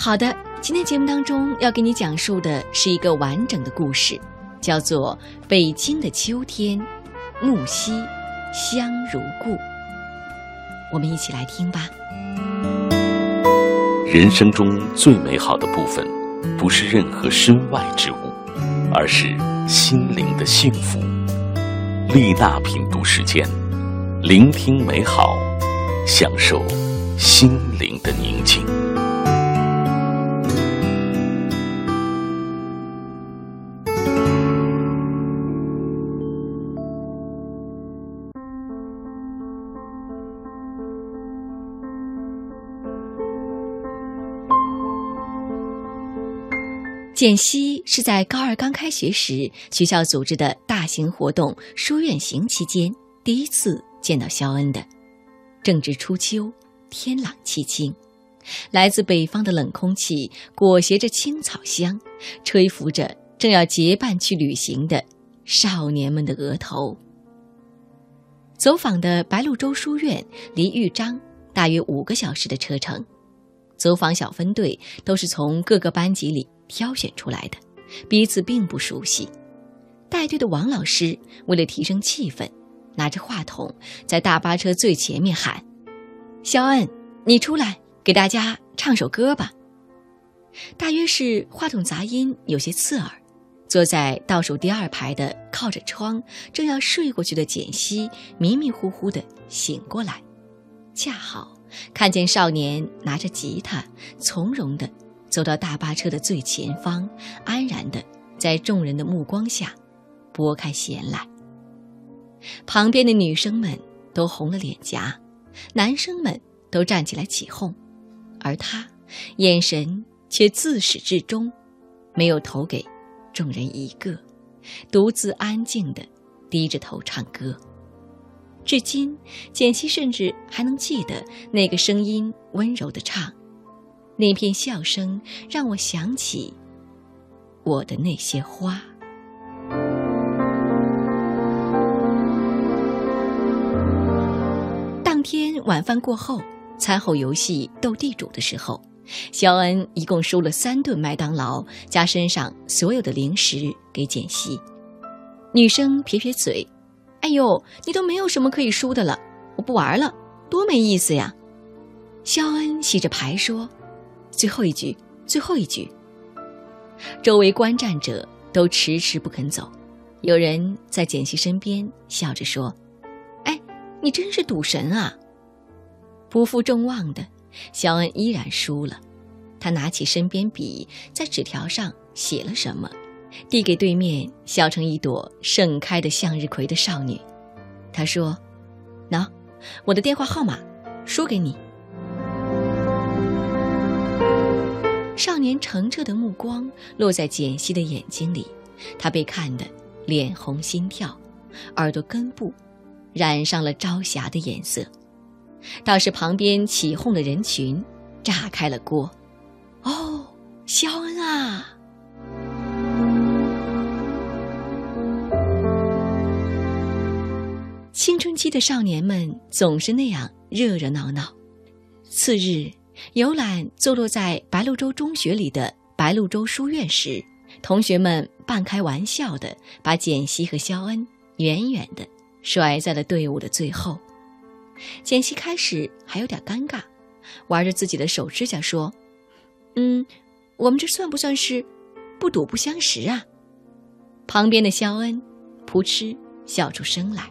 好的，今天节目当中要给你讲述的是一个完整的故事，叫做《北京的秋天》，木樨香如故。我们一起来听吧。人生中最美好的部分，不是任何身外之物，而是心灵的幸福。丽娜品读时间，聆听美好，享受心灵的宁静简溪是在高二刚开学时，学校组织的大型活动“书院行”期间第一次见到肖恩的。正值初秋，天朗气清，来自北方的冷空气裹挟着青草香，吹拂着正要结伴去旅行的少年们的额头。走访的白鹭洲书院离豫章大约五个小时的车程，走访小分队都是从各个班级里。挑选出来的，彼此并不熟悉。带队的王老师为了提升气氛，拿着话筒在大巴车最前面喊：“肖恩，你出来给大家唱首歌吧。”大约是话筒杂音有些刺耳，坐在倒数第二排的靠着窗正要睡过去的简溪迷迷糊糊的醒过来，恰好看见少年拿着吉他，从容的。走到大巴车的最前方，安然的在众人的目光下拨开弦来。旁边的女生们都红了脸颊，男生们都站起来起哄，而他眼神却自始至终没有投给众人一个，独自安静的低着头唱歌。至今，简溪甚至还能记得那个声音温柔的唱。那片笑声让我想起我的那些花。当天晚饭过后，餐后游戏斗地主的时候，肖恩一共输了三顿麦当劳加身上所有的零食给简溪。女生撇撇嘴：“哎呦，你都没有什么可以输的了，我不玩了，多没意思呀。”肖恩洗着牌说。最后一局，最后一局。周围观战者都迟迟不肯走，有人在简溪身边笑着说：“哎，你真是赌神啊！”不负众望的，肖恩依然输了。他拿起身边笔，在纸条上写了什么，递给对面笑成一朵盛开的向日葵的少女。他说：“喏，我的电话号码，输给你。”少年澄澈的目光落在简溪的眼睛里，他被看得脸红心跳，耳朵根部染上了朝霞的颜色。倒是旁边起哄的人群炸开了锅。哦，肖恩啊！青春期的少年们总是那样热热闹闹。次日。游览坐落在白鹭洲中学里的白鹭洲书院时，同学们半开玩笑的把简溪和肖恩远远的甩在了队伍的最后。简溪开始还有点尴尬，玩着自己的手指甲说：“嗯，我们这算不算是不赌不相识啊？”旁边的肖恩扑哧笑出声来，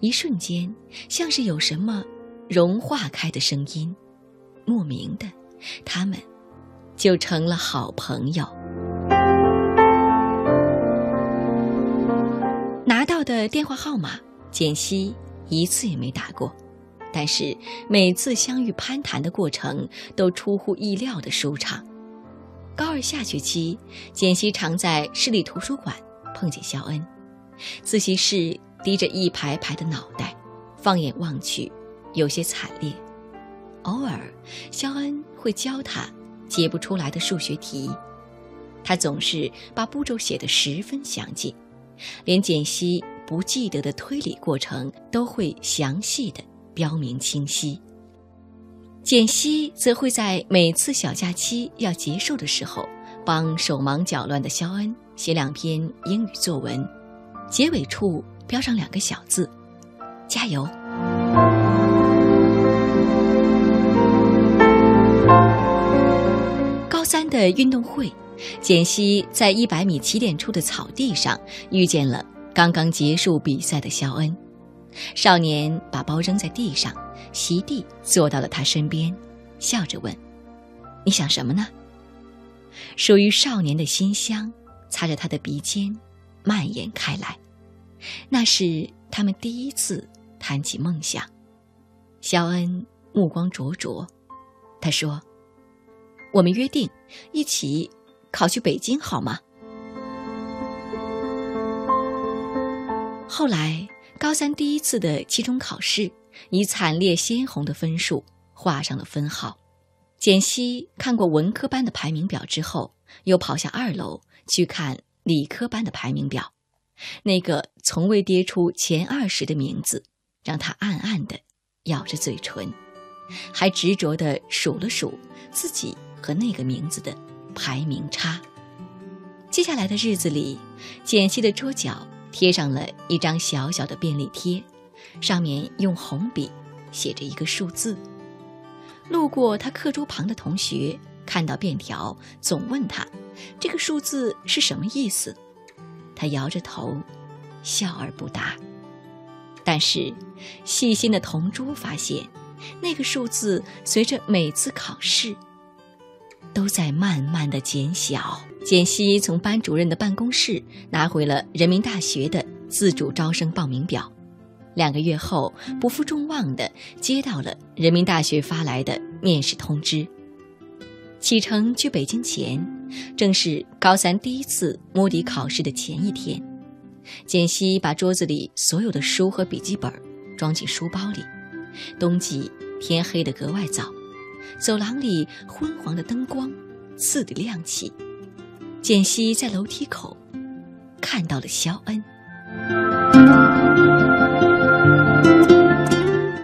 一瞬间像是有什么融化开的声音。莫名的，他们就成了好朋友。拿到的电话号码，简溪一次也没打过，但是每次相遇攀谈的过程都出乎意料的舒畅。高二下学期，简溪常在市立图书馆碰见肖恩，自习室低着一排排的脑袋，放眼望去，有些惨烈。偶尔，肖恩会教他解不出来的数学题，他总是把步骤写得十分详尽，连简析不记得的推理过程都会详细的标明清晰。简析则会在每次小假期要结束的时候，帮手忙脚乱的肖恩写两篇英语作文，结尾处标上两个小字：“加油。”的运动会，简溪在一百米起点处的草地上遇见了刚刚结束比赛的肖恩。少年把包扔在地上，席地坐到了他身边，笑着问：“你想什么呢？”属于少年的馨香，擦着他的鼻尖，蔓延开来。那是他们第一次谈起梦想。肖恩目光灼灼，他说：“我们约定一起考去北京，好吗？”后来。高三第一次的期中考试，以惨烈鲜红的分数画上了分号。简溪看过文科班的排名表之后，又跑下二楼去看理科班的排名表。那个从未跌出前二十的名字，让他暗暗的咬着嘴唇，还执着地数了数自己和那个名字的排名差。接下来的日子里，简溪的桌角。贴上了一张小小的便利贴，上面用红笔写着一个数字。路过他课桌旁的同学看到便条，总问他：“这个数字是什么意思？”他摇着头，笑而不答。但是，细心的同桌发现，那个数字随着每次考试都在慢慢的减小。简溪从班主任的办公室拿回了人民大学的自主招生报名表，两个月后，不负众望的接到了人民大学发来的面试通知。启程去北京前，正是高三第一次摸底考试的前一天。简溪把桌子里所有的书和笔记本装进书包里。冬季天黑得格外早，走廊里昏黄的灯光刺地亮起。简溪在楼梯口看到了肖恩。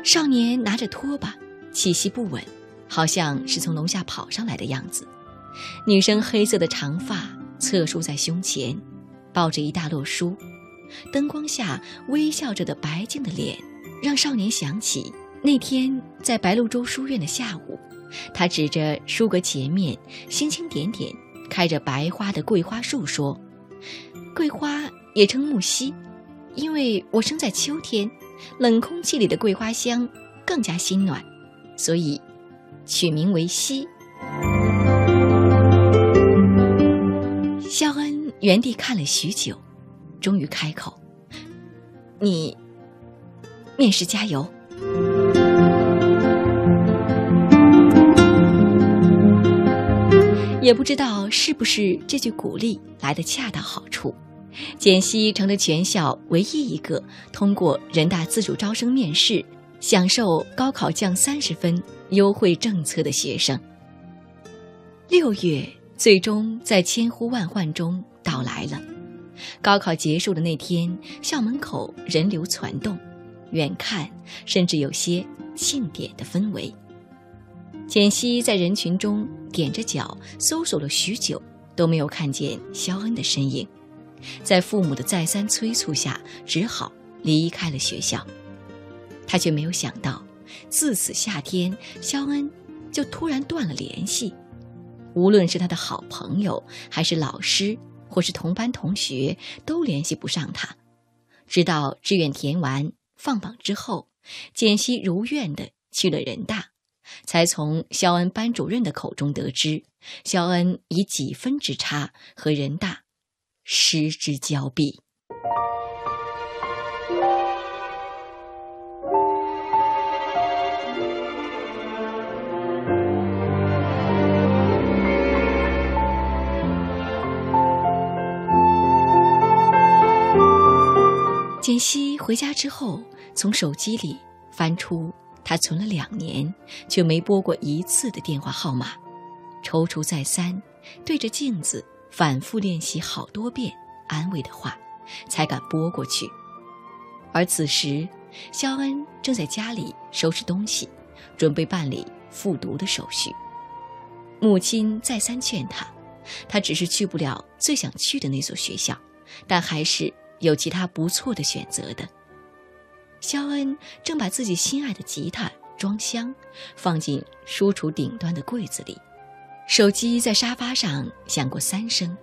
少年拿着拖把，气息不稳，好像是从楼下跑上来的样子。女生黑色的长发侧梳在胸前，抱着一大摞书，灯光下微笑着的白净的脸，让少年想起那天在白鹭洲书院的下午，他指着书阁前面星星点点。开着白花的桂花树说：“桂花也称木樨，因为我生在秋天，冷空气里的桂花香更加心暖，所以取名为樨。”肖恩原地看了许久，终于开口：“你面试加油。”也不知道是不是这句鼓励来的恰到好处，简溪成了全校唯一一个通过人大自主招生面试、享受高考降三十分优惠政策的学生。六月最终在千呼万唤中到来了，高考结束的那天，校门口人流攒动，远看甚至有些庆典的氛围。简溪在人群中踮着脚搜索了许久，都没有看见肖恩的身影。在父母的再三催促下，只好离开了学校。他却没有想到，自此夏天，肖恩就突然断了联系。无论是他的好朋友，还是老师，或是同班同学，都联系不上他。直到志愿填完放榜之后，简溪如愿的去了人大。才从肖恩班主任的口中得知，肖恩以几分之差和人大失之交臂。简溪回家之后，从手机里翻出。他存了两年，却没拨过一次的电话号码，踌躇再三，对着镜子反复练习好多遍安慰的话，才敢拨过去。而此时，肖恩正在家里收拾东西，准备办理复读的手续。母亲再三劝他，他只是去不了最想去的那所学校，但还是有其他不错的选择的。肖恩正把自己心爱的吉他装箱，放进书橱顶端的柜子里，手机在沙发上响过三声，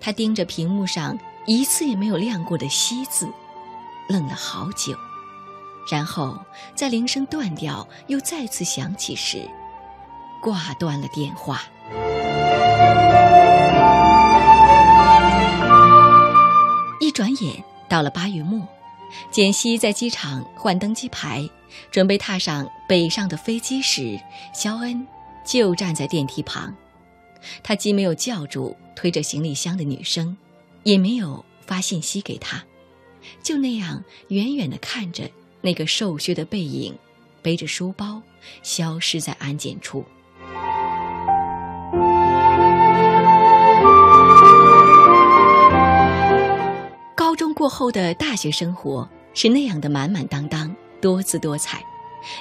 他盯着屏幕上一次也没有亮过的“西”字，愣了好久，然后在铃声断掉又再次响起时。挂断了电话。一转眼到了八月末，简溪在机场换登机牌，准备踏上北上的飞机时，肖恩就站在电梯旁。他既没有叫住推着行李箱的女生，也没有发信息给她，就那样远远地看着那个瘦削的背影，背着书包消失在安检处。过后的大学生活是那样的满满当当、多姿多彩，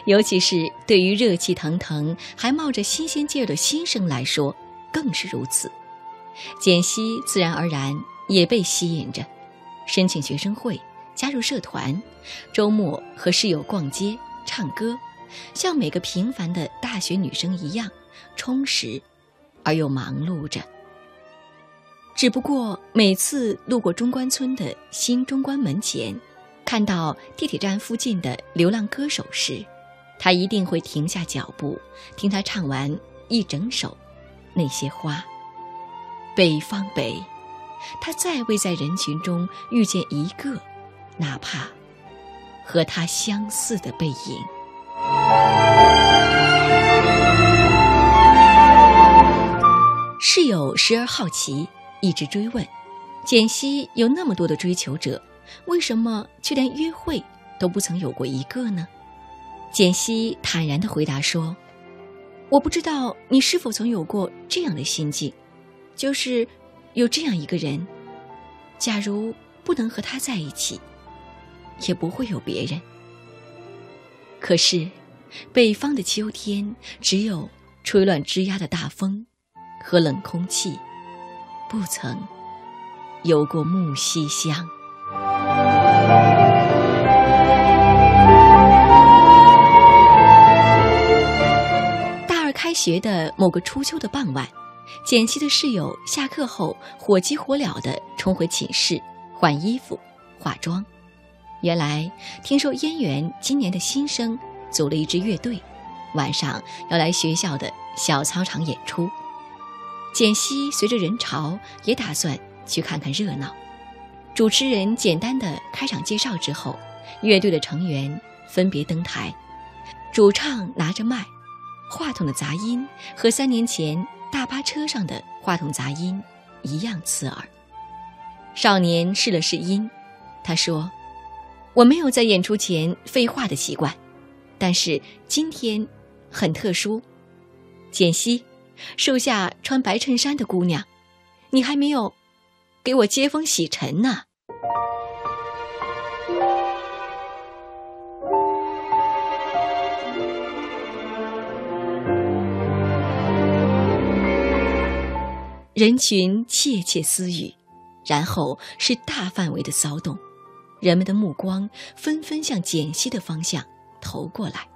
尤其是对于热气腾腾、还冒着新鲜劲儿的新生来说，更是如此。简溪自然而然也被吸引着，申请学生会，加入社团，周末和室友逛街、唱歌，像每个平凡的大学女生一样充实，而又忙碌着。只不过每次路过中关村的新中关门前，看到地铁站附近的流浪歌手时，他一定会停下脚步，听他唱完一整首《那些花》。北方北，他再未在人群中遇见一个，哪怕和他相似的背影。室友时而好奇。一直追问，简溪有那么多的追求者，为什么却连约会都不曾有过一个呢？简溪坦然地回答说：“我不知道你是否曾有过这样的心境，就是有这样一个人，假如不能和他在一起，也不会有别人。可是，北方的秋天只有吹乱枝桠的大风和冷空气。”不曾有过木樨香。大二开学的某个初秋的傍晚，简溪的室友下课后火急火燎地冲回寝室换衣服、化妆。原来听说燕园今年的新生组了一支乐队，晚上要来学校的小操场演出。简溪随着人潮也打算去看看热闹。主持人简单的开场介绍之后，乐队的成员分别登台。主唱拿着麦，话筒的杂音和三年前大巴车上的话筒杂音一样刺耳。少年试了试音，他说：“我没有在演出前废话的习惯，但是今天很特殊。”简溪。树下穿白衬衫的姑娘，你还没有给我接风洗尘呢。人群窃窃私语，然后是大范围的骚动，人们的目光纷纷向简溪的方向投过来。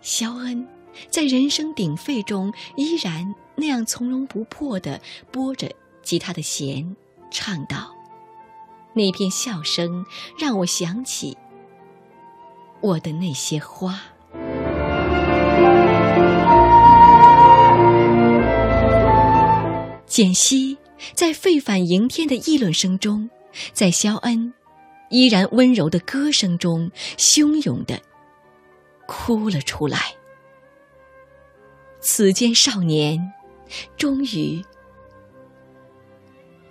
肖恩。在人声鼎沸中，依然那样从容不迫地拨着吉他的弦，唱道：“那片笑声让我想起我的那些花。”简溪在沸反盈天的议论声中，在肖恩依然温柔的歌声中，汹涌地哭了出来。此间少年，终于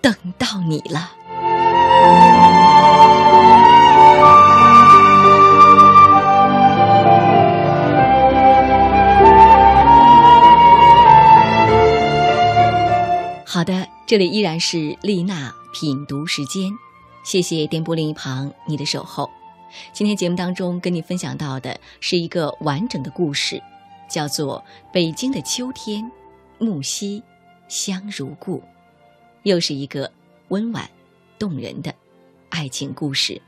等到你了。好的，这里依然是丽娜品读时间，谢谢电波另一旁你的守候。今天节目当中跟你分享到的是一个完整的故事。叫做《北京的秋天，木樨香如故》，又是一个温婉动人的爱情故事。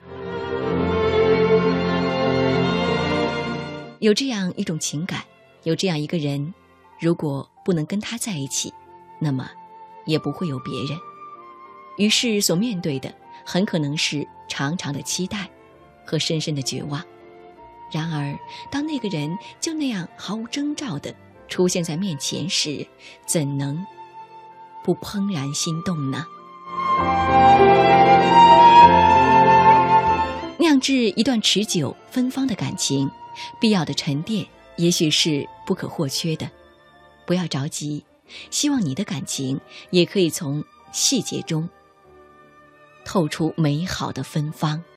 有这样一种情感，有这样一个人，如果不能跟他在一起，那么也不会有别人。于是所面对的很可能是长长的期待和深深的绝望。然而，当那个人就那样毫无征兆的出现在面前时，怎能不怦然心动呢？酿制一段持久芬芳的感情。必要的沉淀，也许是不可或缺的。不要着急，希望你的感情也可以从细节中透出美好的芬芳。